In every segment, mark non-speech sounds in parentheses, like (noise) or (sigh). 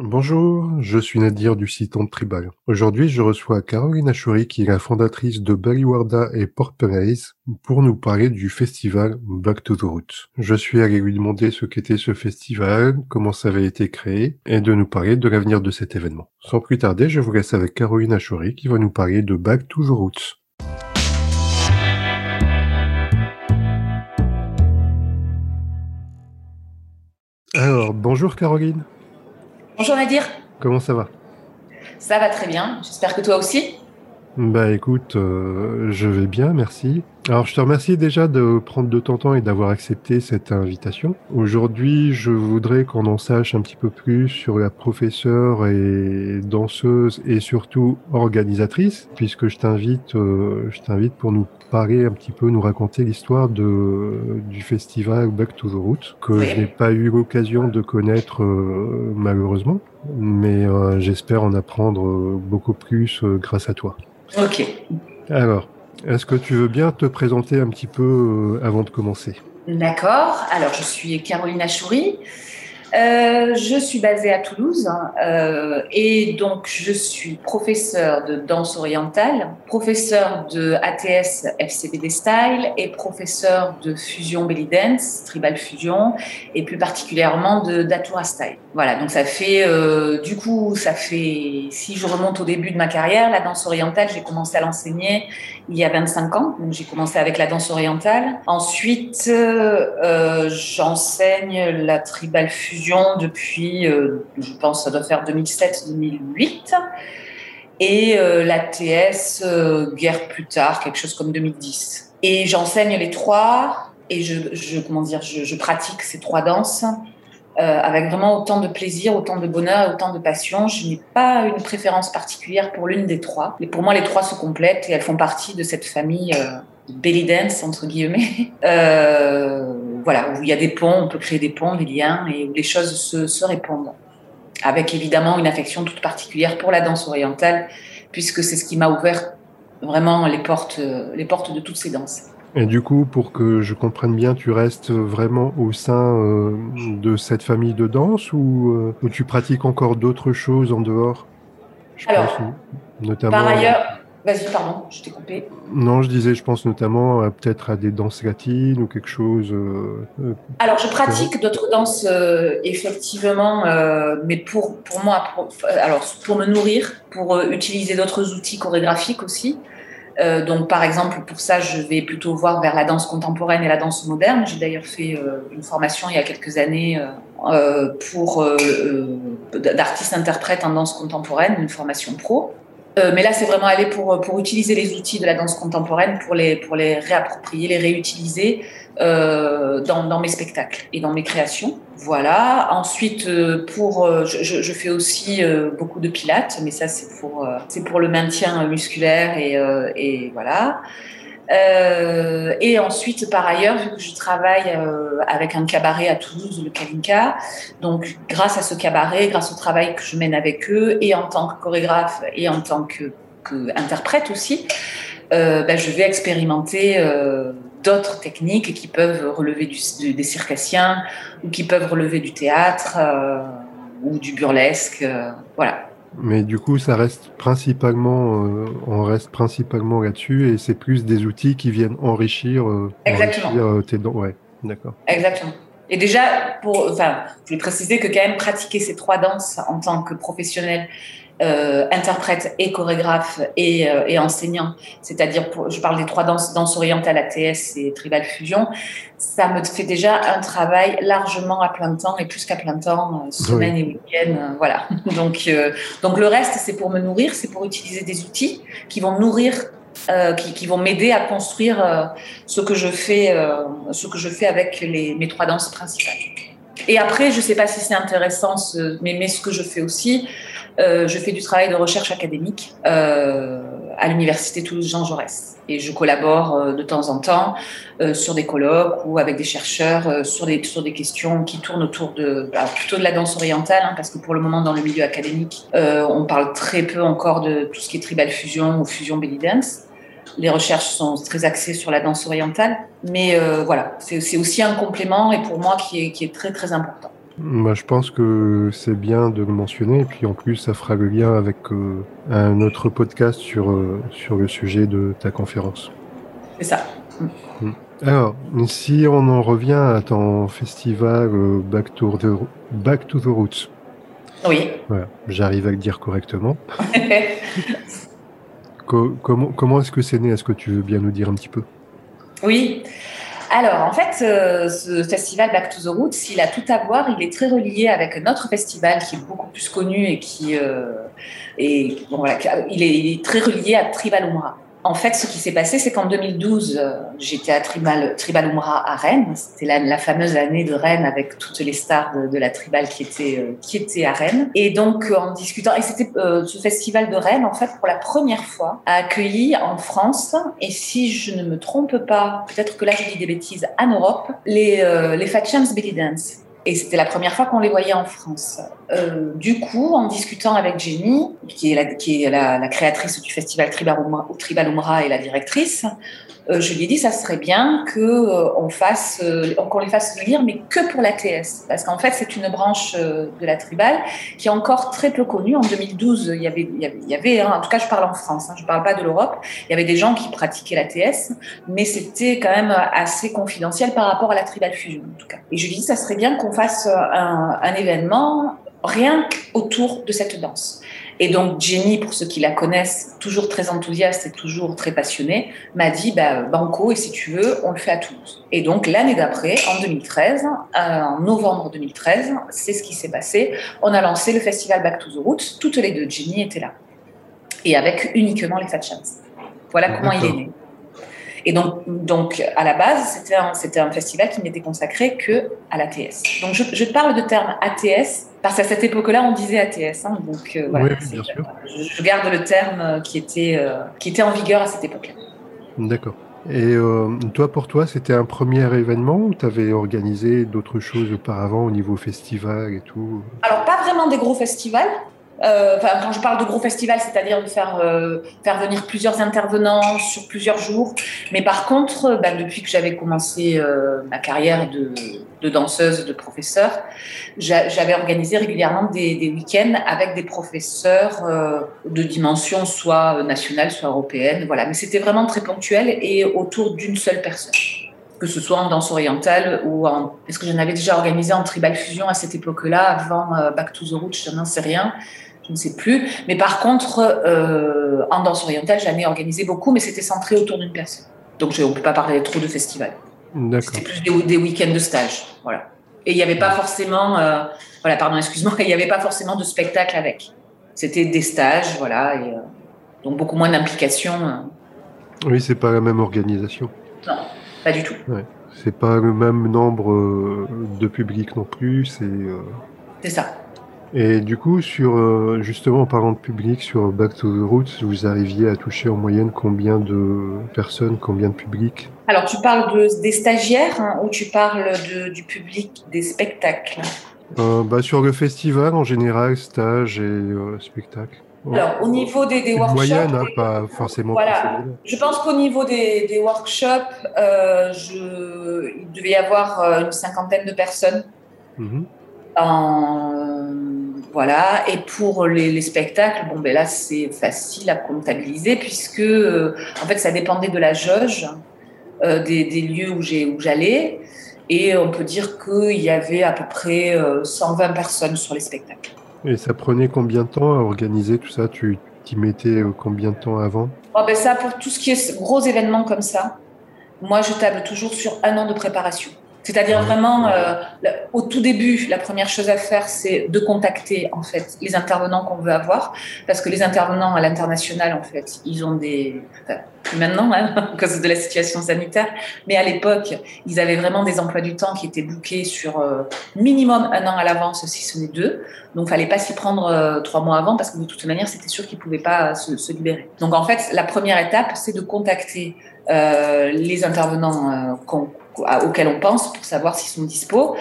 Bonjour, je suis Nadir du site On Tribal. Aujourd'hui, je reçois Caroline Achouri, qui est la fondatrice de Baliwarda et Port Perez, pour nous parler du festival Back to the Roots. Je suis allé lui demander ce qu'était ce festival, comment ça avait été créé, et de nous parler de l'avenir de cet événement. Sans plus tarder, je vous laisse avec Caroline Achouri, qui va nous parler de Back to the Roots. Alors, bonjour Caroline. Bonjour Nadir. Comment ça va? Ça va très bien. J'espère que toi aussi. Bah écoute, euh, je vais bien, merci. Alors je te remercie déjà de prendre de ton temps et d'avoir accepté cette invitation. Aujourd'hui, je voudrais qu'on en sache un petit peu plus sur la professeure et danseuse et surtout organisatrice, puisque je t'invite, euh, je t'invite pour nous parler un petit peu, nous raconter l'histoire de du festival Back to the Roots que je n'ai pas eu l'occasion de connaître euh, malheureusement, mais j'espère en apprendre beaucoup plus grâce à toi. Ok. Alors, est-ce que tu veux bien te présenter un petit peu euh, avant de commencer? D'accord. Alors, je suis Caroline Achoury. Euh, je suis basée à Toulouse euh, et donc je suis professeure de danse orientale, professeure de ATS FCBD Style et professeure de fusion belly dance, tribal fusion et plus particulièrement de Datura Style. Voilà, donc ça fait euh, du coup ça fait si je remonte au début de ma carrière, la danse orientale, j'ai commencé à l'enseigner il y a 25 ans. Donc j'ai commencé avec la danse orientale. Ensuite, euh, j'enseigne la tribal fusion depuis, euh, je pense, ça doit faire 2007-2008. Et euh, la TS, euh, guerre plus tard, quelque chose comme 2010. Et j'enseigne les trois et je, je comment dire, je, pratique ces trois danses euh, avec vraiment autant de plaisir, autant de bonheur autant de passion. Je n'ai pas une préférence particulière pour l'une des trois. Mais pour moi, les trois se complètent et elles font partie de cette famille belly dance, entre guillemets. Voilà, où il y a des ponts, on peut créer des ponts, des liens et où les choses se, se répondent. Avec évidemment une affection toute particulière pour la danse orientale, puisque c'est ce qui m'a ouvert vraiment les portes, les portes de toutes ces danses. Et du coup, pour que je comprenne bien, tu restes vraiment au sein euh, de cette famille de danse ou, euh, ou tu pratiques encore d'autres choses en dehors? Je Alors, pense, notamment, par ailleurs, vas-y, pardon, je t'ai coupé. Non, je disais, je pense notamment à, peut-être à des danses latines ou quelque chose. Euh, Alors, je pratique d'autres danses, effectivement, mais pour, pour moi, pour, alors, pour me nourrir, pour utiliser d'autres outils chorégraphiques aussi. Euh, donc, par exemple, pour ça, je vais plutôt voir vers la danse contemporaine et la danse moderne. J'ai d'ailleurs fait euh, une formation il y a quelques années euh, pour d'artistes interprètes en danse contemporaine, une formation pro. Mais là, c'est vraiment aller pour, pour utiliser les outils de la danse contemporaine pour les, pour les réapproprier, les réutiliser euh, dans, dans, mes spectacles et dans mes créations. Voilà. Ensuite, euh, pour, euh, je, je, fais aussi beaucoup de pilates, mais ça c'est pour pour le maintien musculaire et, et voilà. Euh, et ensuite, par ailleurs, vu que je travaille euh, avec un cabaret à Toulouse, le Kalinka, donc grâce à ce cabaret, grâce au travail que je mène avec eux, et en tant que chorégraphe et en tant que, que interprète aussi, euh, ben, je vais expérimenter euh, d'autres techniques qui peuvent relever du, des circassiens ou qui peuvent relever du théâtre euh, ou du burlesque. Euh, voilà. Mais du coup, ça reste principalement, euh, on reste principalement là-dessus et c'est plus des outils qui viennent enrichir, Exactement. enrichir tes dents. Ouais, d'accord. Exactement. Et déjà, pour, enfin, je vais préciser que quand même pratiquer ces trois danses en tant que professionnel euh, interprète et chorégraphe et, euh, et enseignant, c'est-à-dire, je parle des trois danses, danse orientale, ATS et tribal fusion, ça me fait déjà un travail largement à plein temps et plus qu'à plein temps, euh, semaine oui. et week-end, voilà. (laughs) donc, donc le reste, c'est pour me nourrir, c'est pour utiliser des outils qui vont nourrir qui, qui, vont m'aider à construire euh, ce que je fais, euh, ce que je fais avec les, mes trois danses principales. Et après, je sais pas si c'est intéressant, ce, mais, mais ce que je fais aussi, je fais du travail de recherche académique euh, à l'université Toulouse Jean Jaurès et je collabore euh, de temps en temps euh, sur des colloques ou avec des chercheurs euh, sur des sur des questions qui tournent autour de plutôt de la danse orientale hein, parce que pour le moment dans le milieu académique on parle très peu encore de tout ce qui est tribal fusion ou fusion belly dance les recherches sont très axées sur la danse orientale, mais euh, voilà, c'est aussi un complément et pour moi qui est, qui est très très important. Bah, je pense que c'est bien de le mentionner et puis en plus ça fera le lien avec euh, un autre podcast sur, euh, sur le sujet de ta conférence. C'est ça. Mm. Alors, si on en revient à ton festival euh, Back, to the, Back to the Roots. Oui. Voilà, j'arrive à le dire correctement. (laughs) comment comment est-ce que c'est né? Est-ce que tu veux bien nous dire un petit peu? Oui. Alors, en fait, euh, ce festival Back to the Roots, il a tout à voir. Il est très relié avec notre festival qui est beaucoup plus connu et qui euh, est, bon, voilà, il est, il est, très relié à Tribal Umrah. En fait, ce qui s'est passé, c'est qu'en 2012, euh, j'étais à Tribal, Tribal Umrah à Rennes. C'était la, fameuse année de Rennes avec toutes les stars de, la Tribal qui étaient, euh, qui étaient à Rennes. Et donc, en discutant, et c'était euh, ce festival de Rennes, en fait, pour la première fois, a accueilli en France, et si je ne me trompe pas, peut-être que là je dis des bêtises, en Europe, les, euh, les Fat Champs Belly Dance. Et c'était la première fois qu'on les voyait en France. Euh, du coup, en discutant avec Jenny, qui est la, créatrice du festival Tribal Umra, et la directrice, je lui ai dit ça serait bien euh, euh, qu'on les fasse venir, mais que pour l'ATS, parce qu'en fait c'est une branche euh, de la tribal qui est encore très peu connue. En 2012, il y avait, hein, en tout cas je parle en France, hein, je parle pas de l'Europe, il y avait des gens qui pratiquaient l'ATS, mais c'était quand même assez confidentiel par rapport à la tribal fusion en tout cas. Et je lui ai dit ça serait bien qu'on fasse un, un événement rien qu'autour de cette danse. Et donc Jenny, pour ceux qui la connaissent, toujours très enthousiaste et toujours très passionnée, m'a dit bah, Banco, et si tu veux, on le fait à Toulouse. Et donc l'année d'après, en 2013, euh, en novembre 2013, c'est ce qui s'est passé. On a lancé le festival Back to the Roots. Toutes les deux, Jenny était là. Et avec uniquement les Fat Chance. Voilà comment il est né. Et donc, donc à la base, c'était un, festival qui n'était consacré que à l'ATS. Donc, je, je, parle de terme ATS parce qu'à cette époque-là, on disait ATS. Hein, donc, euh, voilà, oui, bien sûr. Je, je, garde le terme qui était, euh, qui était en vigueur à cette époque-là. D'accord. Et euh, toi, pour toi, c'était un premier événement ou tu avais organisé d'autres choses auparavant au niveau festival et tout? Alors, pas vraiment des gros festivals. Euh, quand je parle de gros festival, c'est-à-dire de faire euh, faire venir plusieurs intervenants sur plusieurs jours. Mais par contre, bah, depuis que j'avais commencé euh, ma carrière de, danseuse, de professeur, j'avais organisé régulièrement des, week-ends avec des professeurs euh, de dimension soit nationale, soit européenne. Voilà, mais c'était vraiment très ponctuel et autour d'une seule personne que ce soit en danse orientale ou en... Est-ce que j'en avais déjà organisé en tribal fusion à cette époque-là, avant euh, Back to the Roots, je n'en sais rien je ne sais plus. Mais par contre, euh, en danse orientale, j'en ai organisé beaucoup, mais c'était centré autour d'une personne. Donc je, on ne peut pas parler trop de festival. C'était plus des, des week-ends de stage. Voilà. Et il n'y avait pas forcément, euh, voilà, pardon, (laughs) excuse-moi, il n'y avait pas forcément de spectacle avec. C'était des stages, voilà, et, euh, donc beaucoup moins d'implication. euh. Oui, c'est pas la même organisation. Non, pas du tout. Ouais. C'est pas le même nombre de public non plus. C'est. C'est ça. Et du coup, sur euh, justement en parlant de public, sur Back to the Roots, vous arriviez à toucher en moyenne combien de personnes, combien de public Alors, tu parles de, des stagiaires hein, ou tu parles de, du public des spectacles? Euh, bah, Sur le festival en général, stage et euh, spectacle. Alors, au niveau des, des workshops. Moyenne, hein, pas forcément. Voilà. Je pense qu'au niveau des, des workshops, euh, je, il devait y avoir une cinquantaine de personnes. Mhm. En, voilà. Et pour les, les spectacles, bon, ben là, c'est facile à comptabiliser puisque, euh, en fait, ça dépendait de la jauge euh, des, des, lieux où j'ai où j'allais. Et on peut dire qu'il y avait à peu près euh, 120 personnes sur les spectacles. Et ça prenait combien de temps à organiser tout ça? Tu t'y mettais euh, combien de temps avant? Oh ben Ça, pour tout ce qui est gros événements comme ça, moi, je table toujours sur un an de préparation. C'est-à-dire vraiment, euh, au tout début, la première chose à faire, c'est de contacter en fait les intervenants qu'on veut avoir, parce que les intervenants à l'international, en fait, ils ont des, enfin, plus maintenant hein, (laughs) à cause de la situation sanitaire, mais à l'époque, ils avaient vraiment des emplois du temps qui étaient bookés sur euh, minimum un an à l'avance, si ce n'est deux. Donc, fallait pas s'y prendre euh, trois mois avant, parce que de toute manière, c'était sûr qu'ils pouvaient pas se, se, libérer. Donc, en fait, la première étape, c'est de contacter euh, les intervenants qu'on auxquels on pense pour savoir s'ils sont dispo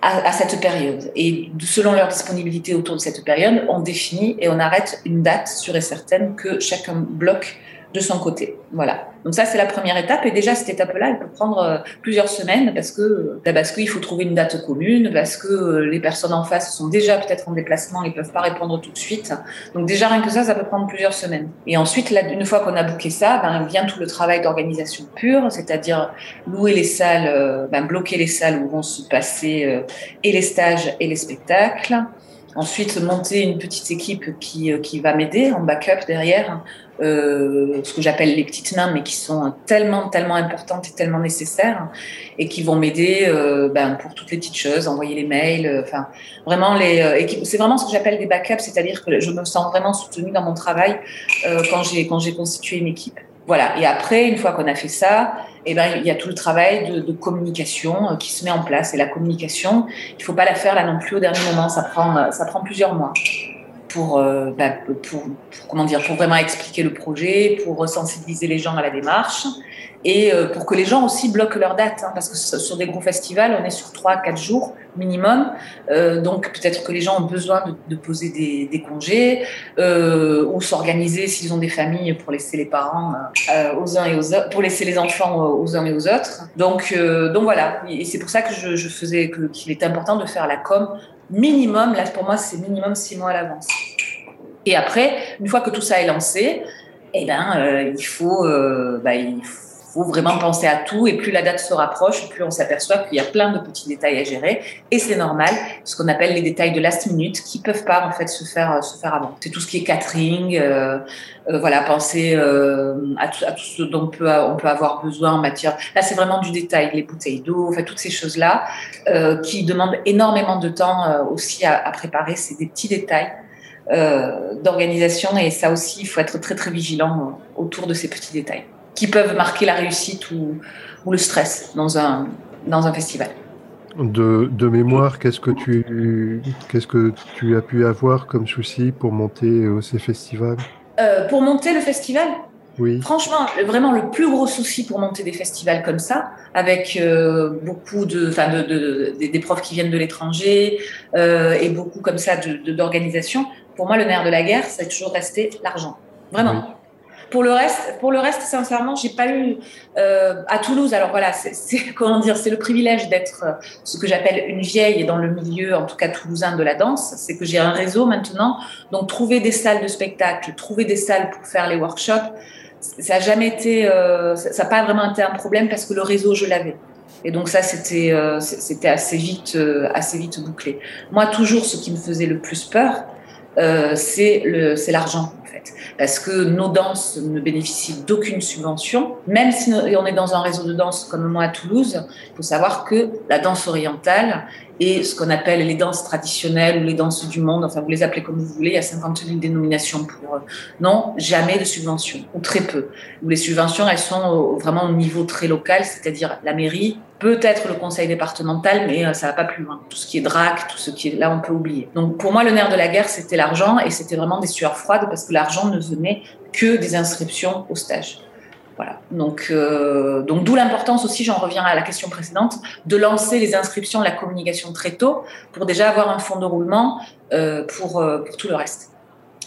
à, à, cette période. Et selon leur disponibilité autour de cette période, on définit et on arrête une date sûre et certaine que chacun bloque de son côté. Voilà. Donc ça, c'est la première étape. Et déjà, cette étape-là, elle peut prendre euh, plusieurs semaines parce que bah, parce qu'il faut trouver une date commune, parce que euh, les personnes en face sont déjà peut-être en déplacement, ils peuvent pas répondre tout de suite. Donc déjà, rien que ça, ça peut prendre plusieurs semaines. Et ensuite, là, une fois qu'on a booké ça, ben, vient tout le travail d'organisation pure, c'est-à-dire louer les salles, euh, ben, bloquer les salles où vont se passer et les stages et les spectacles. Ensuite, monter une petite équipe qui, qui va m'aider en backup derrière euh, ce que j'appelle les petites mains, mais qui sont tellement, tellement importantes et tellement nécessaires, et qui vont m'aider euh, ben, pour toutes les petites choses, envoyer les mails, euh, enfin vraiment les. c'est vraiment ce que j'appelle des backups, c'est-à-dire que je me sens vraiment soutenue dans mon travail quand j'ai quand j'ai constitué une équipe. Voilà. Et après, une fois qu'on a fait ça, eh ben, il y a tout le travail de, communication qui se met en place. Et la communication, il faut pas la faire là non plus au dernier moment. Ça prend, ça prend plusieurs mois pour, euh, bah, pour, comment dire, pour vraiment expliquer le projet, pour sensibiliser les gens à la démarche et euh, pour que les gens aussi bloquent leur date. Hein, parce que sur des gros festivals, on est sur 3-4 jours minimum. Euh, donc peut-être que les gens ont besoin de, poser des, congés euh, ou s'organiser s'ils ont des familles pour laisser les parents aux uns et aux autres, pour laisser les enfants aux uns et aux autres. Donc, donc voilà. Et c'est pour ça que je, faisais qu'il est important de faire la com minimum, là pour moi c'est minimum six mois à l'avance. Et après, une fois que tout ça est lancé, eh ben, il, faut, bah, il faut vraiment penser à tout. Et plus la date se rapproche, plus on s'aperçoit qu'il y a plein de petits détails à gérer. Et c'est normal, ce qu'on appelle les détails de last minute, qui peuvent pas en fait se faire se faire avant. C'est tout ce qui est catering, euh, voilà, penser à, tout, ce dont on peut avoir besoin en matière. Là, c'est vraiment du détail, les bouteilles d'eau, enfin toutes ces choses là qui demandent énormément de temps aussi à, à préparer. C'est des petits détails. Euh, d'organisation et ça aussi, il faut être très très vigilant autour de ces petits détails qui peuvent marquer la réussite ou, ou le stress dans un, dans un festival. De, de mémoire, qu'est-ce que tu qu'est-ce que tu as pu avoir comme souci pour monter euh, ces festivals? Euh, Pour monter le festival, oui. Franchement, vraiment le plus gros souci pour monter des festivals comme ça, avec euh, beaucoup de, enfin, de, de, des profs qui viennent de l'étranger euh, et beaucoup comme ça d'organisation. Pour moi, le nerf de la guerre, c'est toujours resté l'argent. Vraiment. Pour le reste, pour le reste, sincèrement, j'ai pas eu euh, à Toulouse. Alors voilà, c'est (laughs) comment dire, c'est le privilège d'être euh, ce que j'appelle une vieille dans le milieu, en tout cas toulousain de la danse. C'est que j'ai un réseau maintenant. Donc trouver des salles de spectacle, trouver des salles pour faire les workshops, ça a jamais été, euh, ça n'a pas vraiment été un problème parce que le réseau je l'avais. Et donc ça, c'était assez vite, assez vite bouclé. Moi, toujours, ce qui me faisait le plus peur, euh, c'est l'argent en fait, parce que nos danses ne bénéficient d'aucune subvention, même si on est dans un réseau de danse comme moi à Toulouse. Il faut savoir que la danse orientale et ce qu'on appelle les danses traditionnelles ou les danses du monde, enfin vous les appelez comme vous voulez, il y a 50 000 dénominations pour non, jamais de subventions ou très peu. Les subventions elles sont vraiment au niveau très local, c'est-à-dire la mairie peut-être le conseil départemental, mais euh, ça va pas plus loin. Tout ce qui est DRAC, tout ce qui est là, on peut oublier. Donc pour moi, le nerf de la guerre, c'était l'argent et c'était vraiment des sueurs froides parce que l'argent ne venait que des inscriptions au stage. Voilà. Donc, euh, donc d'où l'importance aussi, j'en reviens à la question précédente, de lancer les inscriptions, la communication très tôt pour déjà avoir un fond de roulement euh, pour, euh, pour tout le reste.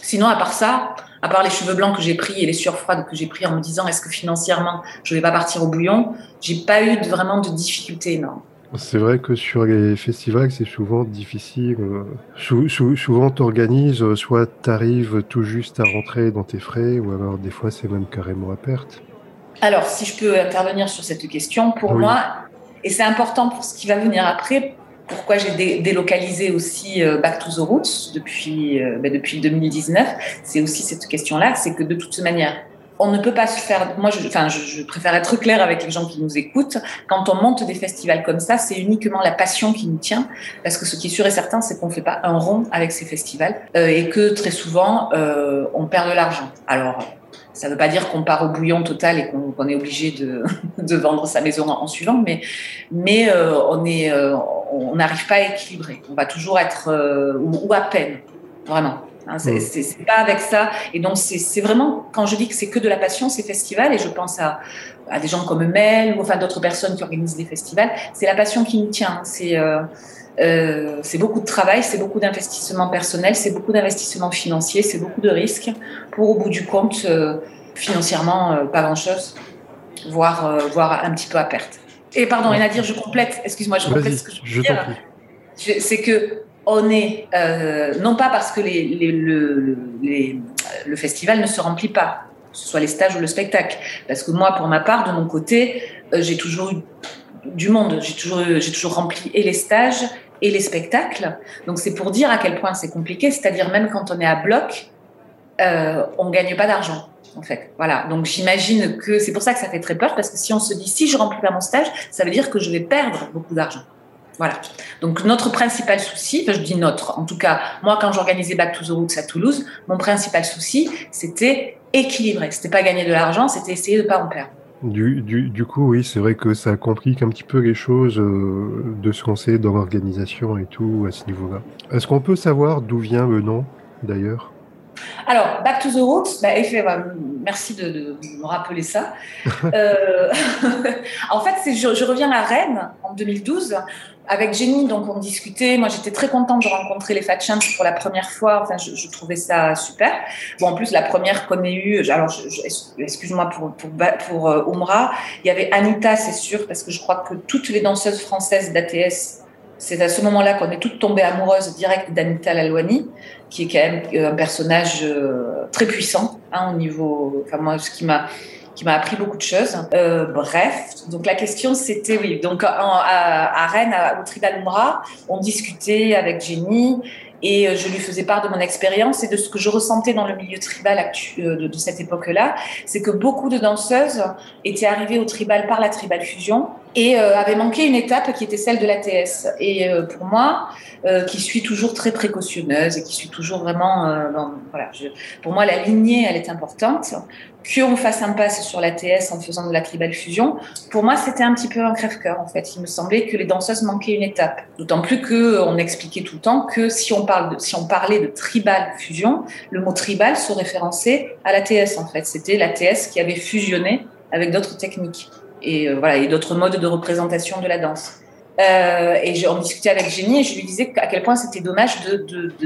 Sinon, à part ça, à part les cheveux blancs que j'ai pris et les sueurs froides que j'ai pris en me disant est-ce que financièrement je vais pas partir au bouillon, j'ai pas eu vraiment de difficultés énormes. C'est vrai que sur les festivals, c'est souvent difficile. Euh, souvent, tu organises, euh, soit tu arrives tout juste à rentrer dans tes frais, ou alors des fois, c'est même carrément à perte. Alors, si je peux intervenir sur cette question, pour moi, et c'est important pour ce qui va venir après, pourquoi j'ai délocalisé aussi euh, Back to the Roots depuis, euh, ben depuis 2019, c'est aussi cette question-là, c'est que de toute manière, on ne peut pas se faire. Moi, je, enfin, je, je, préfère être clair avec les gens qui nous écoutent. Quand on monte des festivals comme ça, c'est uniquement la passion qui nous tient, parce que ce qui est sûr et certain, c'est qu'on ne fait pas un rond avec ces festivals euh, et que très souvent, euh, on perd de l'argent. Alors, ça ne veut pas dire qu'on part au bouillon total et qu'on est obligé de, (laughs) de, vendre sa maison en, suivant, mais, mais euh, on euh, on n'arrive pas à équilibrer. On va toujours être euh, ou, ou, à peine, vraiment. Hein, c'est mmh. pas avec ça. Et donc c'est vraiment quand je dis que c'est que de la passion ces festivals et je pense à, à des gens comme Mel ou enfin d'autres personnes qui organisent des festivals, c'est la passion qui nous tient. C'est euh, euh, c'est beaucoup de travail, c'est beaucoup d'investissement personnel, c'est beaucoup d'investissement financier, c'est beaucoup de risques pour au bout du compte euh, financièrement, pas grand-chose, voire, voire un petit peu à perte. Et pardon, et Nadir, je complète, excuse-moi, je complète ce que je veux dire. C'est que on est, non pas parce que les, le, le festival ne se remplit pas, que ce soit les stages ou le spectacle. Parce que moi, pour ma part, de mon côté, j'ai toujours eu du monde. J'ai toujours, j'ai toujours rempli et les stages et les spectacles. Donc c'est pour dire à quel point c'est compliqué. C'est-à-dire même quand on est à bloc, euh, on gagne pas d'argent. En fait, voilà. Donc j'imagine que c'est pour ça que ça fait très peur parce que si on se dit si je remplis pas mon stage, ça veut dire que je vais perdre beaucoup d'argent. Voilà. Donc notre principal souci, je dis notre, en tout cas moi quand j'organisais Back to the Roots à Toulouse, mon principal souci c'était équilibrer. C'était pas gagner de l'argent, c'était essayer de pas en perdre. Du, du, du, coup, oui, c'est vrai que ça complique un petit peu les choses euh, de se lancer dans l'organisation et tout à ce niveau-là. Est-ce qu'on peut savoir d'où vient le nom, d'ailleurs? Alors, Back to the Roots, bah, bah, merci de, de, me rappeler ça. (laughs) euh, (laughs) en fait, je, je, reviens à Rennes en 2012 avec Jenny, donc on discutait. Moi, j'étais très contente de rencontrer les Fat Champs pour la première fois. Enfin, je, je, trouvais ça super. Bon, en plus, la première qu'on ait eue, alors, excuse-moi pour pour, pour euh, Umra, il y avait Anita, c'est sûr, parce que je crois que toutes les danseuses françaises d'ATS, c'est à ce moment-là qu'on est toutes tombées amoureuses direct d'Anita Lalouani, qui est quand même euh, un personnage euh, très puissant hein, au niveau. Enfin, moi, ce qui m'a qui m'a appris beaucoup de choses. Euh, bref, donc la question c'était oui, donc à, à, Rennes, au Tribal on discutait avec Jenny et euh, je lui faisais part de mon expérience et de ce que je ressentais dans le milieu tribal euh, de, cette époque-là, c'est que beaucoup de danseuses étaient arrivées au tribal par la tribal fusion et euh, avaient manqué une étape qui était celle de l'ATS. Et pour moi, qui suis toujours très précautionneuse et qui suis toujours vraiment, voilà, pour moi la lignée elle est importante qu'on fasse un pass sur l'ATS en faisant de la tribal fusion, pour moi, c'était un petit peu un crève-cœur, en fait. Il me semblait que les danseuses manquaient une étape. D'autant plus qu'on expliquait tout le temps que si on, parle de, si on parlait de tribal fusion, le mot tribal se référençait à l'ATS, en fait. C'était l'ATS qui avait fusionné avec d'autres techniques et, euh, voilà, et d'autres modes de représentation de la danse. Euh, et on discutait avec Jenny et je lui disais à quel point c'était dommage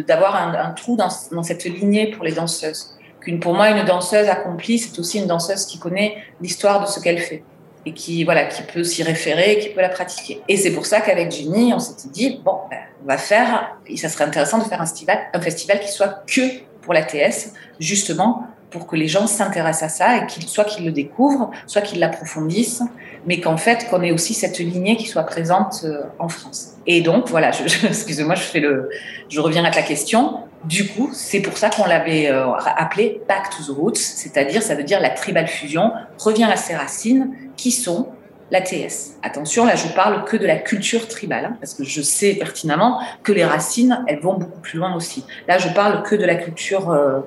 d'avoir un, trou dans, dans cette lignée pour les danseuses qu'une pour moi une danseuse accomplie c'est aussi une danseuse qui connaît l'histoire de ce qu'elle fait et qui voilà qui peut s'y référer qui peut la pratiquer. Et c'est pour ça qu'avec Jenny on s'était dit bon ben, on va faire et ça serait intéressant de faire un festival un festival qui soit que pour la TS justement pour que les gens s'intéressent à ça et qu'ils soit qu'ils le découvrent soit qu'ils l'approfondissent mais qu'en fait qu'on ait aussi cette lignée qui soit présente euh, en France. Et donc voilà (laughs) excusez-moi je fais le je reviens à ta question du coup, c'est pour ça qu'on l'avait euh, appelé Back to the Roots, c'est-à-dire, ça veut dire la tribal fusion, revient à ses racines, qui sont la TS. Attention, là, je parle que de la culture tribale, hein, parce que je sais pertinemment que les racines, elles vont beaucoup plus loin aussi. Là, je parle que de la culture euh,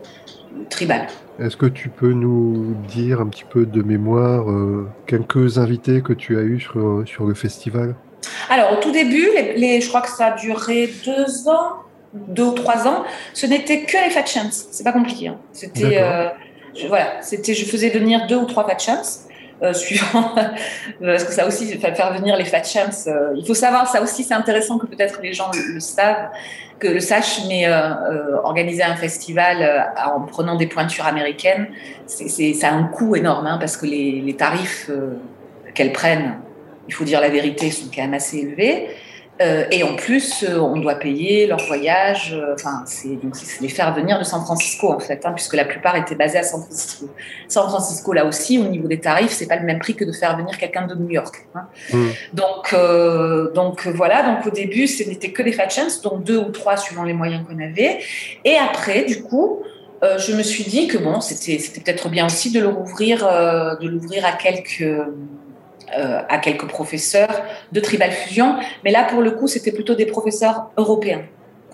tribale. Est-ce que tu peux nous dire un petit peu de mémoire euh, quelques invités que tu as eus sur, sur le festival? Alors, au tout début, les, les, je crois que ça a duré deux ans, deux ou trois ans, ce n'était que les fat chance. C'est pas compliqué. Hein. C'était, euh, je, voilà, c'était, je faisais venir deux ou trois fat chance. Euh, suivant (laughs) parce que ça aussi faire venir les fat champs euh, il faut savoir ça aussi c'est intéressant que peut-être les gens le, le, savent que le sachent mais euh, euh organiser un festival en prenant des pointures américaines c'est, c'est ça a un coût énorme hein, parce que les, les tarifs qu'elles prennent il faut dire la vérité sont quand même assez élevés euh, et en plus, euh, on doit payer leur voyage. Euh, enfin, c'est donc c'est les faire venir de San Francisco en fait, hein, puisque la plupart étaient basés à San Francisco. San Francisco, là aussi, au niveau des tarifs, c'est pas le même prix que de faire venir quelqu'un de New York. Hein. Mmh. Donc, euh, donc voilà. Donc au début, ce n'était que des chance, donc deux ou trois suivant les moyens qu'on avait. Et après, du coup. Euh, je me suis dit que bon, c'était peut-être bien aussi de l'ouvrir de l'ouvrir à quelques euh, à quelques professeurs de Tribal Fusion, mais là pour le coup c'était plutôt des professeurs européens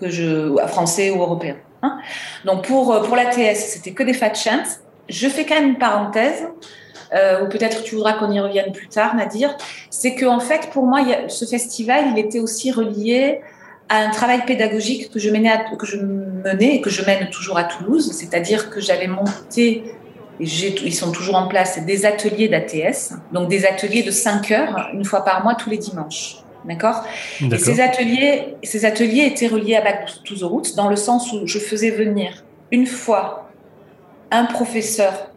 que je français ou européens. Hein Donc pour euh, pour l'ATS c'était que des fat chants. Je fais quand même une parenthèse. Euh, ou peut-être tu voudras qu'on y revienne plus tard, Nadir, c'est que en fait, pour moi, ce festival, il était aussi relié à un travail pédagogique que je menais, que je menais et que je mène toujours à Toulouse, c'est-à-dire que j'avais monté ils sont toujours en place, des ateliers d'ATS, donc des ateliers de 5 heures, une fois par mois, tous les dimanches. D'accord? Et ces ateliers, ces ateliers étaient reliés à Back to the Roots, dans le sens où je faisais venir une fois un professeur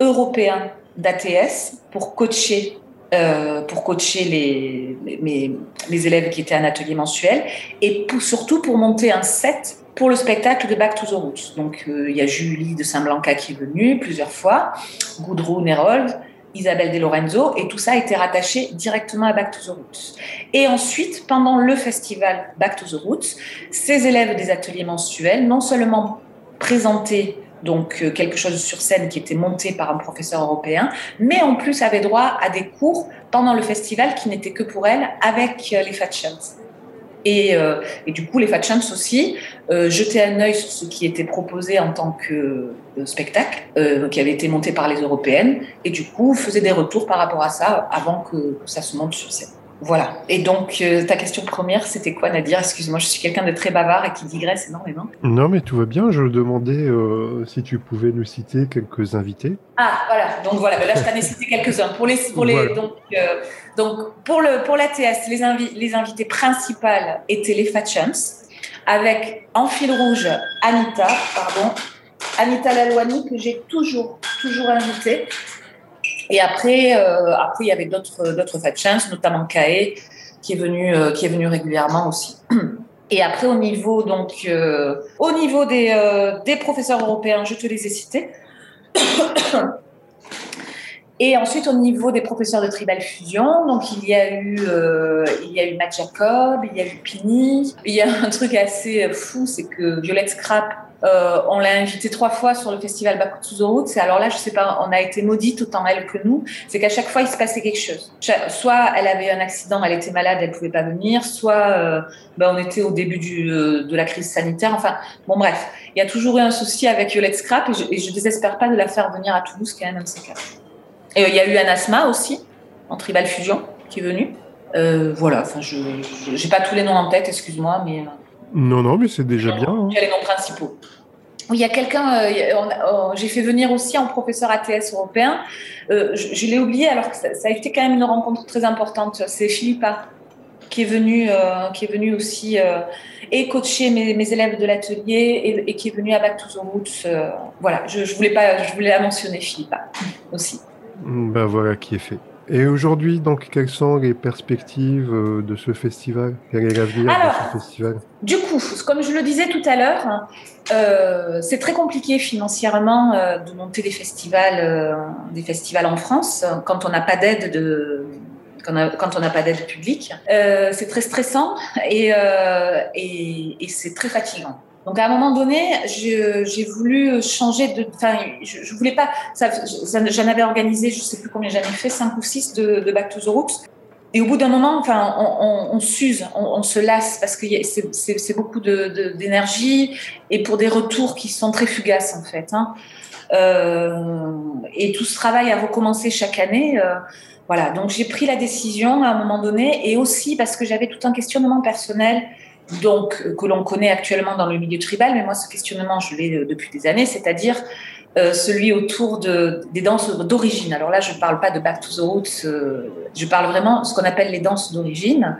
européen d'ATS pour coacher euh, pour coacher les, les, les, élèves qui étaient en atelier mensuel et pour, surtout pour monter un set pour le spectacle de Back to the Roots. Donc euh, il y a Julie de Saint-Blanca qui est venue plusieurs fois, Goudrou Nerold, Isabelle De Lorenzo, et tout ça a été rattaché directement à Back to the Roots. Et ensuite, pendant le festival Back to the Roots, ces élèves des ateliers mensuels, non seulement présentés donc euh, quelque chose sur scène qui était monté par un professeur européen, mais en plus avait droit à des cours pendant le festival qui n'étaient que pour elle avec euh, les Fat Chance. Et, euh, et, du coup, les Fat aussi euh, jetaient un œil sur ce qui était proposé en tant que spectacle, euh, qui avait été monté par les Européennes, et du coup, faisaient des retours par rapport à ça avant que ça se monte sur scène. Voilà. Et donc, euh, ta question première, c'était quoi, Nadir Excuse-moi, je suis quelqu'un de très bavard et qui digresse énormément. Non, mais tout va bien. Je demandais euh, si tu pouvais nous citer quelques invités. Ah, voilà. Donc voilà, là, je t'en ai cité quelques-uns. Pour les, pour les, voilà. donc, euh, donc, pour le, pour l'ATS, les, invi les invités principales étaient les Fat avec en fil rouge Anita, pardon, Anita Lalouani que j'ai toujours, toujours invitée. Et après, euh, après il y avait d'autres d'autres fat chance, notamment Kae, qui est venu euh, qui est venu régulièrement aussi. (clears throat) Et après au niveau donc euh, au niveau des des professeurs européens, je te les ai cités. (clears throat) Et ensuite, au niveau des professeurs de Tribal Fusion, donc il y a eu, euh, il y a eu Matt Jacob, il y a eu Pini. Il y a un truc assez fou, c'est que Violette Scrap, euh, on l'a invitée trois fois sur le festival Roots. Et alors là, je sais pas, on a été maudite autant elle que nous. C'est qu'à chaque fois, il se passait quelque chose. Soit elle avait un accident, elle était malade, elle pouvait pas venir. Soit euh, ben, on était au début euh, de la crise sanitaire. Enfin, bon bref, il y a toujours eu un souci avec Violette Scrap et je, et désespère pas de la faire venir à Toulouse, qui est un de. Et il y a eu Anasma aussi, en Tribal Fusion, qui est venu. Euh, voilà, enfin, je n'ai pas tous les noms en tête, excuse-moi, mais. Non, non, mais c'est déjà bien. Il y a les noms principaux. Il y a quelqu'un, euh, j'ai fait venir aussi en professeur ATS européen. Euh, je, je l'ai oublié alors que ça, ça, a été quand même une rencontre très importante. C'est Philippa qui est venu, euh, qui est venu aussi et coacher mes, mes, élèves de l'atelier et, et, qui est venu à Back to the Roots. voilà, je, je voulais pas, je voulais la mentionner Philippa aussi. Ben voilà qui est fait. Et aujourd'hui, donc, quelles sont les perspectives de ce festival? Quel est l'avenir de ce festival? Du coup, comme je le disais tout à l'heure, euh, c'est très compliqué financièrement euh, de monter des festivals, euh, des festivals en France quand on n'a pas d'aide de quand on n'a pas d'aide publique. c'est très stressant et, et, et c'est très fatigant. Donc à un moment donné, j'ai voulu changer de. Enfin, je, je voulais pas. J'en avais organisé, je sais plus combien j'en ai fait, cinq ou six de, de, Back to the Roots. Et au bout d'un moment, enfin, on, s'use, on, se lasse parce que c'est beaucoup d'énergie de, et pour des retours qui sont très fugaces en fait. Hein. Euh, et tout ce travail a recommencé chaque année. Euh, voilà, donc j'ai pris la décision à un moment donné et aussi parce que j'avais tout un questionnement personnel donc que l'on connaît actuellement dans le milieu tribal, mais moi ce questionnement je l'ai depuis des années, c'est-à-dire euh, celui autour de, des danses d'origine. Alors là je ne parle pas de Back to the Roots, euh, je parle vraiment de ce qu'on appelle les danses d'origine.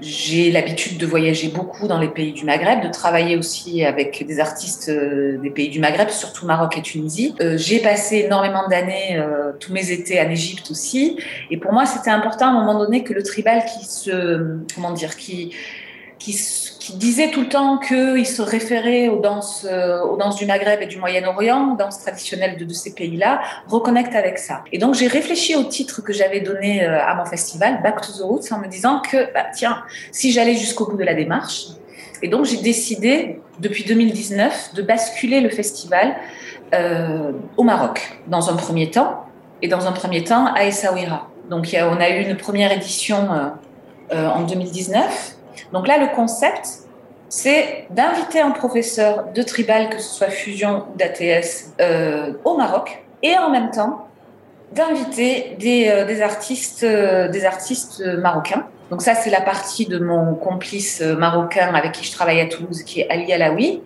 J'ai l'habitude de voyager beaucoup dans les pays du Maghreb, de travailler aussi avec des artistes euh, des pays du Maghreb, surtout Maroc et Tunisie. Euh, j'ai passé énormément d'années, euh, tous mes étés en Égypte aussi, et pour moi c'était important à un moment donné que le tribal qui se, comment dire, qui qui, disait tout le temps qu'il se référait aux danses, euh, aux du Maghreb et du Moyen-Orient, aux danses traditionnelles de, ces pays-là, reconnecte avec ça. Et donc j'ai réfléchi au titre que j'avais donné euh, à mon festival, Back to the Roots, en me disant que, bah, tiens, si j'allais jusqu'au bout de la démarche, et donc j'ai décidé, depuis 2019, de basculer le festival euh, au Maroc, dans un premier temps, et dans un premier temps à Essaouira. Donc on a eu une première édition euh, en 2019 donc là, le concept, c'est d'inviter un professeur de tribal, que ce soit fusion ou d'ATS, euh, au Maroc, et en même temps d'inviter des, euh, artistes, euh, des artistes marocains. Donc ça, c'est la partie de mon complice marocain avec qui je travaille à Toulouse, qui est Ali Alaoui.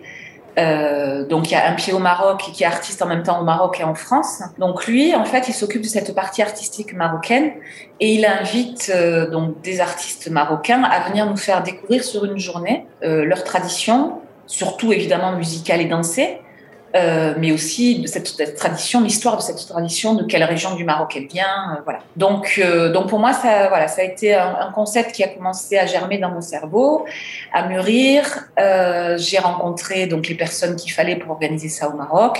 Euh, donc il y a un pied au Maroc qui est artiste en même temps au Maroc et en France. Donc lui, en fait, il s'occupe de cette partie artistique marocaine et il invite euh, donc des artistes marocains à venir nous faire découvrir sur une journée euh, leur tradition, surtout évidemment musicale et dansée, euh, mais aussi de cette, tradition, l'histoire de cette tradition, de quelle région du Maroc elle vient, euh, voilà. Donc, euh, donc pour moi, ça, voilà, ça a été un, concept qui a commencé à germer dans mon cerveau, à mûrir. J'ai rencontré donc les personnes qu'il fallait pour organiser ça au Maroc,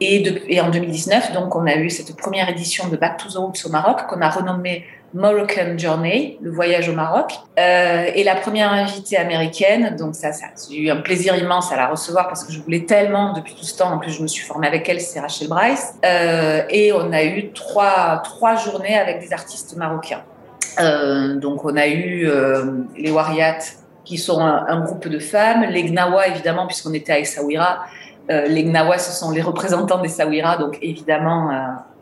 et, de, et en 2019, donc on a eu cette première édition de Back to the Roots au Maroc qu'on a renommée Moroccan Journey, le voyage au Maroc, euh, et la première invitée américaine. Donc ça, ça j'ai eu un plaisir immense à la recevoir parce que je voulais tellement depuis tout ce temps. En plus, je me suis formée avec elle, c'est Rachel Bryce, euh, et on a eu trois trois journées avec des artistes marocains. Euh, donc on a eu les Wariat, qui sont un, groupe de femmes, les Gnawa évidemment puisqu'on était à Essaouira. Les Gnawa, ce sont les représentants des donc évidemment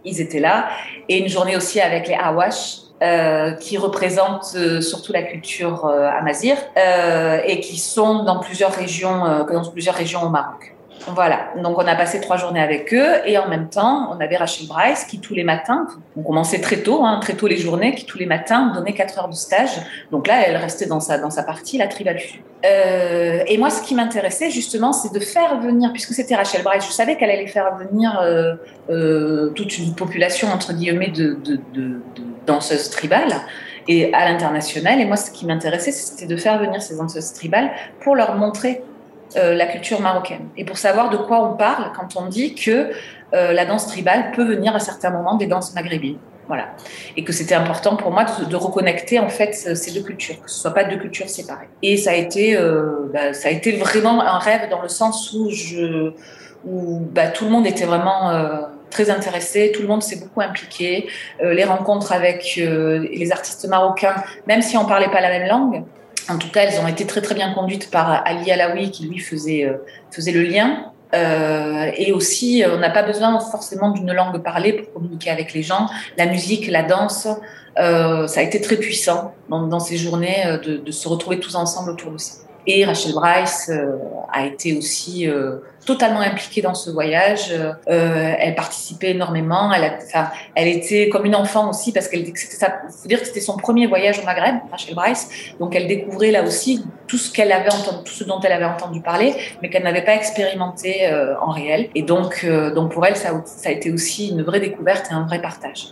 ils étaient là. Et une journée aussi avec les Awash, euh, qui représentent euh, surtout la culture euh, euh, et qui sont dans plusieurs régions, dans plusieurs régions au Maroc. Voilà, donc on a passé trois journées avec eux et en même temps, on avait Rachel Bryce qui tous les matins, on commençait très tôt, hein, très tôt les journées, qui tous les matins donnait quatre heures de stage. Donc là, elle restait dans sa, dans sa partie, la tribal euh, et moi, ce qui m'intéressait justement, c'est de faire venir, puisque c'était Rachel Bryce, je savais qu'elle allait faire venir toute une population, entre guillemets, de danseuses tribales et à l'international. Et moi, ce qui m'intéressait, c'était de faire venir ces danseuses tribales pour leur montrer euh, la culture marocaine et pour savoir de quoi on parle quand on dit que euh, la danse tribale peut venir à certains moments des danses maghrébines. Voilà. Et que c'était important pour moi de, reconnecter en fait ces deux cultures, que ce soit pas deux cultures séparées. Et ça a été, euh, bah, ça a été vraiment un rêve dans le sens où je, où bah, tout le monde était vraiment euh, très intéressé, tout le monde s'est beaucoup impliqué. Euh, les rencontres avec euh, les artistes marocains, même si on parlait pas la même langue, en tout cas, elles ont été très très bien conduites par Ali Alaoui qui lui faisait euh, faisait le lien. Et aussi, on n'a pas besoin forcément d'une langue parlée pour communiquer avec les gens. La musique, la danse, ça a été très puissant dans, ces journées de, se retrouver tous ensemble autour de ça. Et Rachel Bryce euh, a été aussi euh, totalement impliquée dans ce voyage. Euh, elle participait énormément. Elle, était comme une enfant aussi parce qu'elle faut dire que c'était son premier voyage au Maghreb, Rachel Bryce. Donc elle découvrait là aussi tout ce qu'elle avait entendu, tout ce dont elle avait entendu parler, mais qu'elle n'avait pas expérimenté en réel. Et donc, pour elle, ça, a été aussi une vraie découverte et un vrai partage.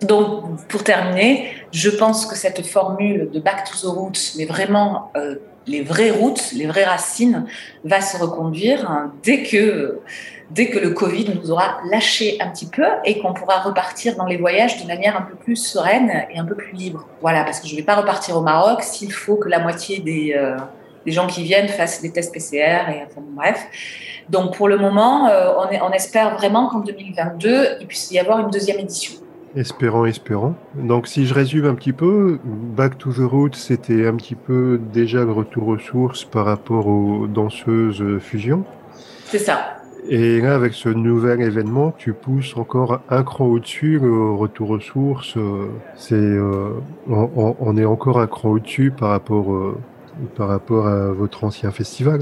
Donc, pour terminer, je pense que cette formule de back to the roots, mais vraiment les vraies routes, les vraies racines, va se reconduire hein, dès que dès que le Covid nous aura lâché un petit peu et qu'on pourra repartir dans les voyages d'une manière un peu plus sereine et un peu plus libre. Voilà, parce que je ne vais pas repartir au Maroc s'il faut que la moitié des, euh, des gens qui viennent fassent des tests PCR et enfin bref. Donc pour le moment, euh, on espère vraiment qu'en 2022, il puisse y avoir une deuxième édition. Espérant, espérant. Donc, si je résume un petit peu, Back to the Roots, c'était un petit peu déjà le retour aux sources par rapport aux danseuses fusion. C'est ça. Et là, avec ce nouvel événement, tu pousses encore un cran au-dessus le retour aux sources. C'est, euh, on, on, est encore un cran au-dessus par rapport, euh, par rapport à votre ancien festival.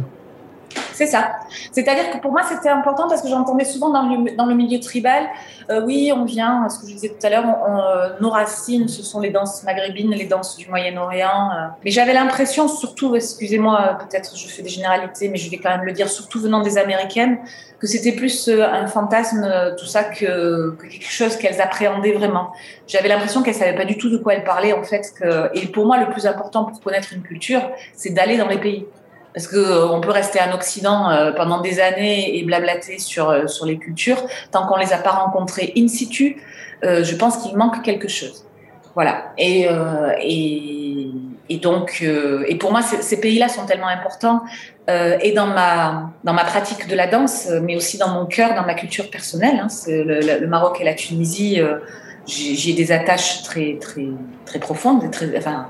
C'est ça. C'est-à-dire que pour moi, c'était important parce que j'entendais souvent dans le, dans le milieu tribal, euh, oui, on vient, ce que je disais tout à l'heure, euh, nos racines, ce sont les danses maghrébines, les danses du Moyen-Orient. Euh. Mais j'avais l'impression, surtout, excusez-moi, peut-être je fais des généralités, mais je vais quand même le dire, surtout venant des Américaines, que c'était plus un fantasme, tout ça, que, que quelque chose qu'elles appréhendaient vraiment. J'avais l'impression qu'elles savaient pas du tout de quoi elles parlaient, en fait. Et pour moi, le plus important pour connaître une culture, c'est d'aller dans les pays parce que euh, on peut rester en Occident euh, pendant des années et blablater sur euh, sur les cultures tant qu'on les a pas rencontrées in situ. je pense qu'il manque quelque chose. Voilà. Et et, donc et pour moi ces pays-là sont tellement importants et dans ma dans ma pratique de la danse, mais aussi dans mon cœur, dans ma culture personnelle. Hein, le, Maroc et la Tunisie, j'ai des attaches très très très profondes, enfin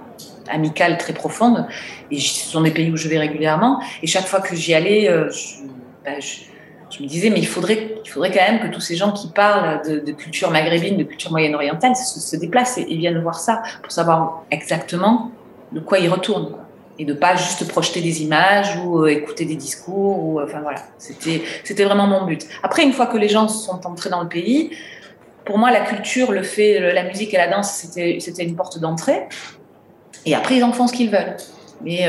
amicale très profonde. Et ce sont des pays où je vais régulièrement. Et chaque fois que j'y allais, euh, je, bah, je, me disais, mais il faudrait, il faudrait quand même que tous ces gens qui parlent de, culture maghrébine, de culture moyenne-orientale, se, déplacent et, viennent voir ça pour savoir exactement de quoi ils retournent. Et de pas juste projeter des images ou euh, écouter des discours. Ou, enfin voilà, c'était, c'était vraiment mon but. Après, une fois que les gens sont entrés dans le pays, pour moi, la culture, le fait, la musique et la danse, c'était une porte d'entrée. Et après, ils en font ce qu'ils veulent. Mais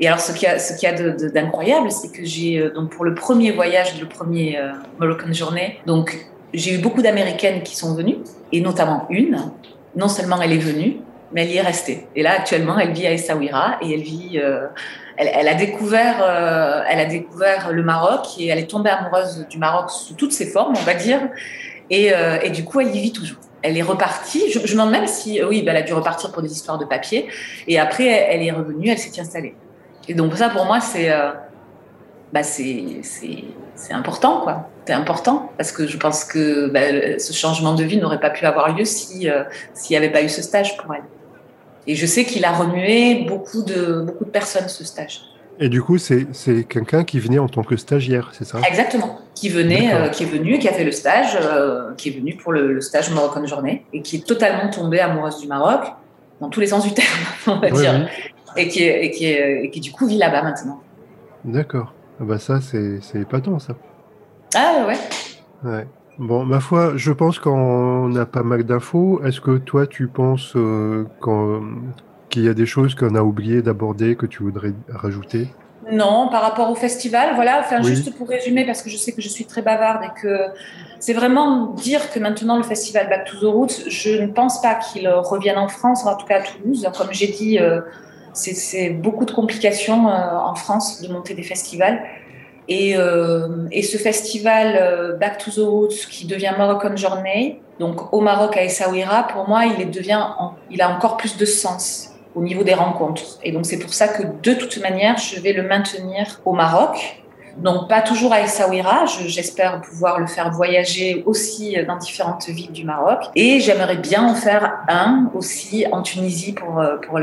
et alors ce qu'il y a, ce qu'il y a d'incroyable, c'est que j'ai donc pour le premier voyage, le premier Moroccan Journée, donc j'ai eu beaucoup d'Américaines qui sont venues et notamment une. Non seulement elle est venue, mais elle y est restée. Et là, actuellement, elle vit à Essaouira et elle vit. Euh, elle, a découvert, euh, elle a découvert le Maroc et elle est tombée amoureuse du Maroc sous toutes ses formes, on va dire. Euh, et du coup, elle y vit toujours. Elle est repartie. Je, me demande même si, oui, bah, elle a dû repartir pour des histoires de papier. Et après, elle, est revenue, elle s'est installée. Et donc ça, pour moi, c'est, bah, c'est, important, quoi. C'est important parce que je pense que bah, ce changement de vie n'aurait pas pu avoir lieu si s'il n'y avait pas eu ce stage pour elle. Et je sais qu'il a remué beaucoup de, beaucoup de personnes, ce stage. Et du coup, c'est quelqu'un qui venait en tant que stagiaire, c'est ça? Exactement. Qui venait, euh, qui est venu, qui a fait le stage, euh, qui est venu pour le, stage Moroccan Journée et qui est totalement tombée amoureuse du Maroc, dans tous les sens du terme, (laughs) on va dire. Et, qui et, qui et qui, du coup, vit là-bas maintenant. D'accord. Ah bah ça, c'est épatant, ça. Ah ouais. Ouais. Bon, ma foi, je pense qu'on a pas mal d'infos. Est-ce que toi, tu penses euh, qu'il y a des choses qu'on a oublié d'aborder que tu voudrais rajouter? Non, par rapport au festival, voilà. Enfin, juste pour résumer, parce que je sais que je suis très bavarde et que c'est vraiment dire que maintenant le festival Back to the Roots, je ne pense pas qu'il revienne en France, en tout cas à Toulouse. Comme j'ai dit, euh, c'est beaucoup de complications euh, en France de monter des festivals. Et, euh, et, ce festival euh, Back to the Roots qui devient Moroccan Journey, donc au Maroc à Essaouira, pour moi, il, devient, il a encore plus de sens au niveau des rencontres. Et donc c'est pour ça que de toute manière, je vais le maintenir au Maroc donc pas toujours à Essaouira, j'espère pouvoir le faire voyager aussi dans différentes villes du Maroc. Et j'aimerais bien en faire un aussi en Tunisie pour, euh, pour,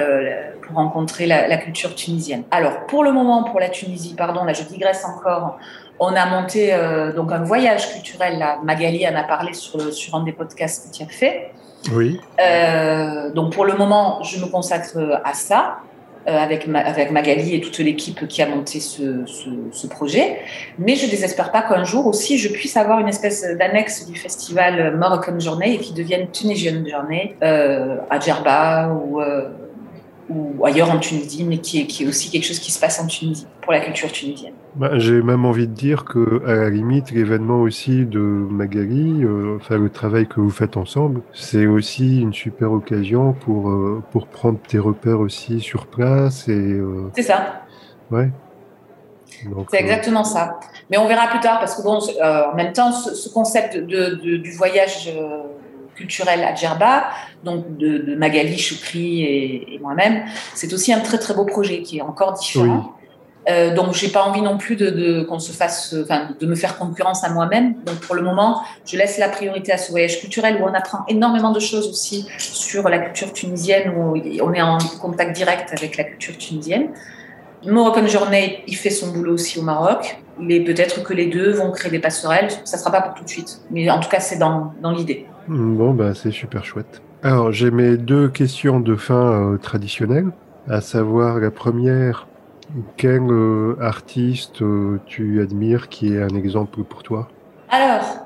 rencontrer la, culture tunisienne. Alors pour le moment, pour la Tunisie, pardon, là je digresse encore, on a monté euh, donc un voyage culturel. Magali en a parlé sur, sur un des podcasts que tu as fait. Oui. Euh, donc pour le moment, je me consacre à ça. Euh, avec, avec Magali et toute l'équipe qui a monté ce, ce, projet. Mais je désespère pas qu'un jour aussi je puisse avoir une espèce d'annexe du festival Moroccan Journey et qui devienne Tunisian Journey euh, à Djerba ou ou ailleurs en Tunisie, mais qui est, qui est, aussi quelque chose qui se passe en Tunisie, pour la culture tunisienne. Bah, J'ai même envie de dire que, à la limite, l'événement aussi de Magali, euh, enfin le travail que vous faites ensemble, c'est aussi une super occasion pour, euh, pour prendre tes repères aussi sur place. et. Euh, c'est ça. Ouais. C'est exactement ça. Mais on verra plus tard, parce que bon, en même temps, ce, concept de, de, du voyage culturel à Djerba, donc de, Magali Choukri et, moi-même. C'est aussi un très très beau projet qui est encore différent. Euh, donc j'ai pas envie non plus de, qu'on se fasse, enfin, de me faire concurrence à moi-même. Donc pour le moment, je laisse la priorité à ce voyage culturel où on apprend énormément de choses aussi sur la culture tunisienne, où on est en contact direct avec la culture tunisienne. Moroccan Journey, il fait son boulot aussi au Maroc, mais peut-être que les deux vont créer des passerelles. Ça sera pas pour tout de suite, mais en tout cas c'est dans, dans l'idée. Bon bah c'est super chouette. Alors, j'ai mes deux questions de fin euh, traditionnelles, à savoir la première, quel euh, artiste euh, tu admires qui est un exemple pour toi? Alors,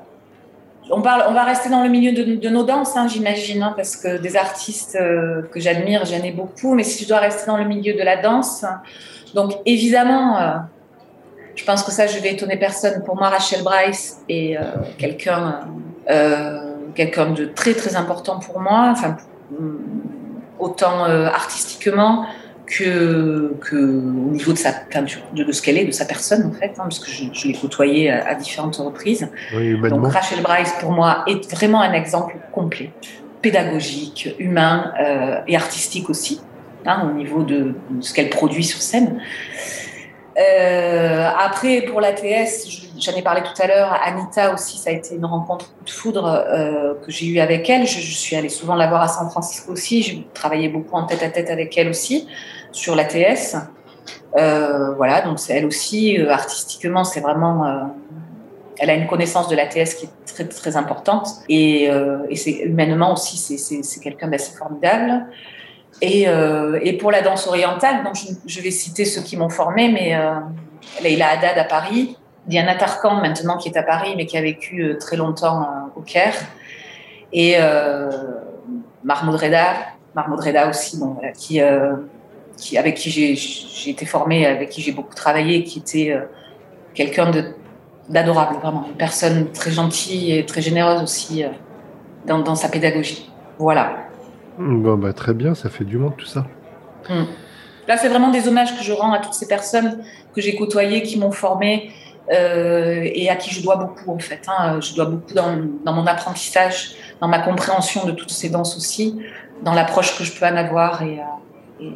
on, parle, on va rester dans le milieu de, nos danses, hein, j'imagine, hein, parce que des artistes que j'admire, j'en ai beaucoup, mais si je dois rester dans le milieu de la danse, donc évidemment, je pense que ça, je vais étonner personne. Pour moi, Rachel Bryce est quelqu'un quelqu'un de très très important pour moi, enfin, autant euh, artistiquement que, que, au niveau de sa peinture, de, ce qu'elle est, de sa personne en fait, hein, parce que je, l'ai côtoyée à, différentes reprises. Donc Rachel Bryce pour moi est vraiment un exemple complet, pédagogique, humain euh, et artistique aussi, hein, au niveau de, ce qu'elle produit sur scène. Euh, après, pour l'ATS, j'en ai parlé tout à l'heure, Anita aussi, ça a été une rencontre de foudre euh, que j'ai eue avec elle. Je, suis allée souvent la voir à San Francisco aussi. J'ai travaillé beaucoup en tête à tête avec elle aussi sur l'ATS. Euh, voilà, donc elle aussi, artistiquement, c'est vraiment. Elle a une connaissance de l'ATS qui est très, très importante. Et, et humainement aussi, c'est quelqu'un d'assez formidable. Et, euh, et, pour la danse orientale, donc je, vais citer ceux qui m'ont formée, mais euh, Leila Haddad à Paris, Diana Tarkan maintenant qui est à Paris, mais qui a vécu euh, très longtemps euh, au Caire, et euh, Mahmoud Reda, Mahmoud Reda aussi, bon, qui, qui, avec qui j'ai été formée, avec qui j'ai beaucoup travaillé, qui était quelqu'un d'adorable, vraiment. Une personne très gentille et très généreuse aussi dans, dans, sa pédagogie. Voilà. Bon, bah, très bien, ça fait du monde tout ça. Hmm. Là, c'est vraiment des hommages que je rends à toutes ces personnes que j'ai côtoyées, qui m'ont formée euh, et à qui je dois beaucoup, en fait. Hein. Je dois beaucoup dans, dans, mon apprentissage, dans ma compréhension de toutes ces danses aussi, dans l'approche que je peux en avoir et, euh,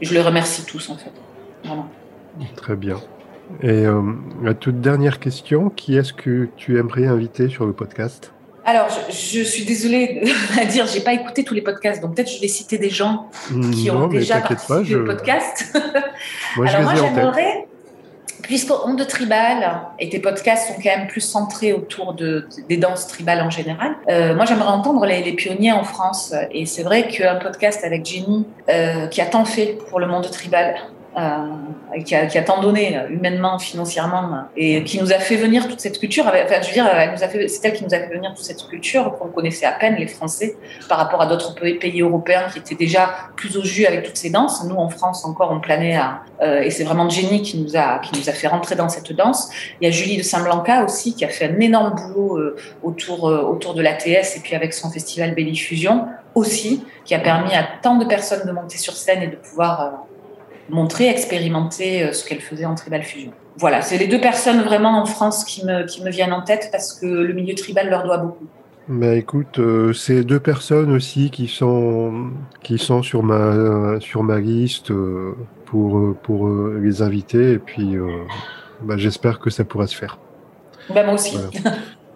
et, je les remercie tous, en fait. Vraiment. Très bien. Et euh, la toute dernière question, qui est-ce que tu aimerais inviter sur le podcast? Alors, je, suis désolée à (laughs) dire, j'ai pas écouté tous les podcasts, donc peut-être je vais citer des gens qui ont déjà participé au podcast. (laughs) moi, Alors moi, j'aimerais, puisque Onde Tribal et tes podcasts sont quand même plus centrés autour de, des danses tribales en général, euh, moi j'aimerais entendre les, pionniers en France. Et c'est vrai qu'un podcast avec Jenny, euh, qui a tant fait pour le monde tribal, qui, a, qui, a, tant donné euh, humainement, financièrement, et qui nous a fait venir toute cette culture. Enfin, je veux dire, c'est elle qui nous a fait venir toute cette culture qu'on connaissait à peine les Français par rapport à d'autres pays européens qui étaient déjà plus au jus avec toutes ces danses. Nous, en France, encore, on planait à, euh, et c'est vraiment Jenny qui nous a qui nous a fait rentrer dans cette danse. Il y a Julie de Saint-Blanca aussi qui a fait un énorme boulot autour autour de l'ATS et puis avec son festival Bellifusion aussi, qui a permis à tant de personnes de monter sur scène et de pouvoir montrer, expérimenter euh, ce qu'elle faisait en tribal fusion. Voilà, c'est les deux personnes vraiment en France qui me, qui me viennent en tête parce que le milieu tribal leur doit beaucoup. Bah écoute, euh, c'est deux personnes aussi qui sont qui sont sur ma sur ma liste euh, pour pour les inviter et puis bah, j'espère que ça pourra se faire. Bah, moi aussi.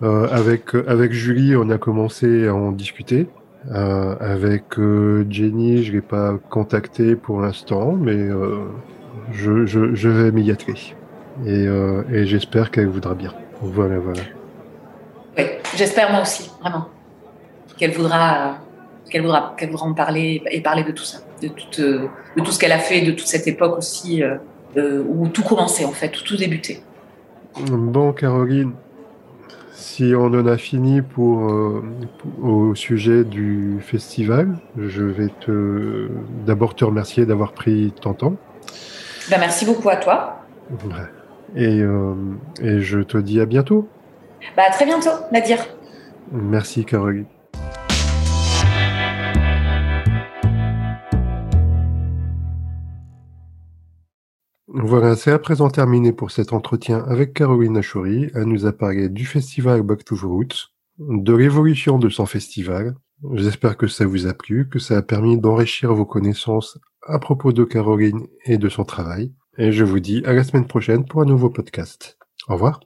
avec avec Julie, on a commencé à en discuter. Euh, avec euh, Jenny, je l'ai pas contacté pour l'instant, mais euh, je, je, je, vais m'y atteler. Et, et j'espère qu'elle voudra bien. Voilà, voilà. Oui, j'espère moi aussi, vraiment. Qu'elle voudra, qu'elle voudra, qu'elle voudra en parler et parler de tout ça, de, tout, de tout ce qu'elle a fait, de toute cette époque aussi où tout commençait en fait, où tout débutait. Bon, Caroline, si on en a fini pour, euh, au sujet du festival, je vais te d'abord te remercier d'avoir pris ton temps. Ben, merci beaucoup à toi. Et, euh, et je te dis à bientôt. Bah, à très bientôt, Nadir. Merci, Caroline. Voilà, c'est à présent terminé pour cet entretien avec Caroline Achouri. Elle nous a parlé du festival Back to the Roots, de l'évolution de son festival. J'espère que ça vous a plu, que ça a permis d'enrichir vos connaissances à propos de Caroline et de son travail. Et je vous dis à la semaine prochaine pour un nouveau podcast. Au revoir.